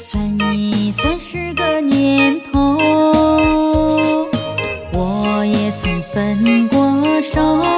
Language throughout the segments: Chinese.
算一算是个年头。我也曾分过手，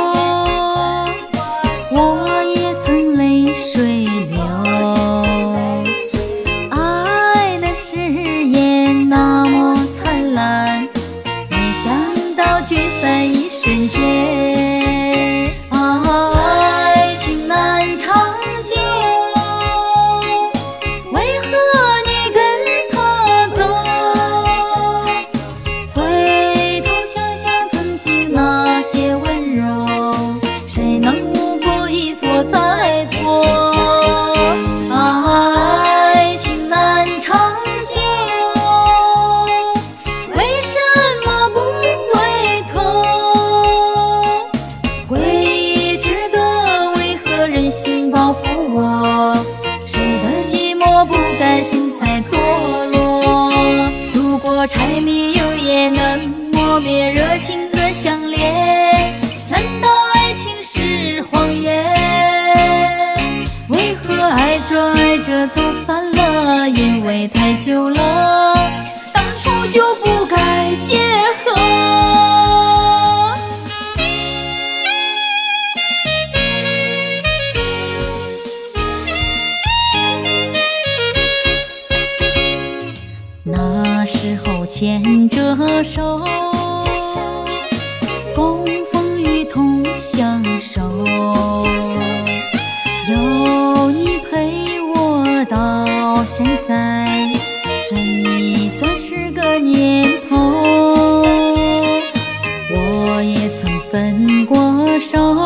柴米油盐能磨灭热情的相恋，难道爱情是谎言？为何爱着爱着走散了？因为太久了，牵着手，共风雨同相守。有你陪我到现在，算一算是个年头。我也曾分过手，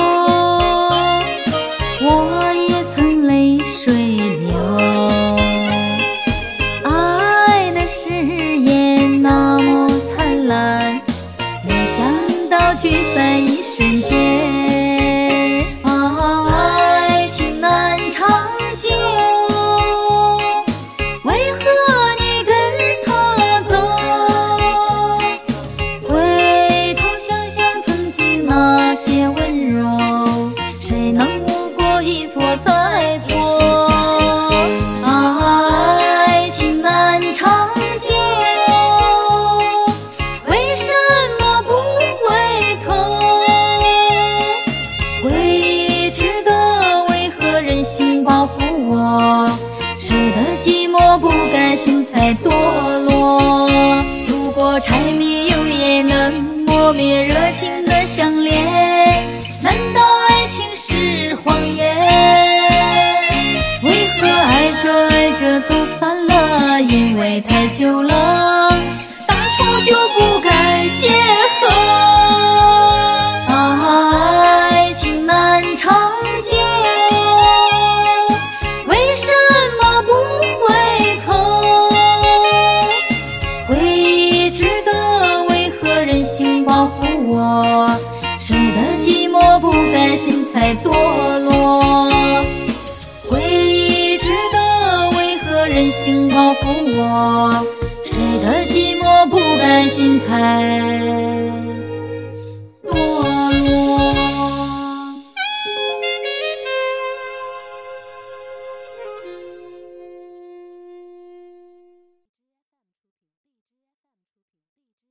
聚散一心在堕落？如果柴米油盐能磨灭热情的相恋，难道爱情是谎言？为何爱着爱着走散了？因为太久了，当初就不该结合。谁的寂寞不甘心才堕落？回忆值得，为何忍心报复我？谁的寂寞不甘心才？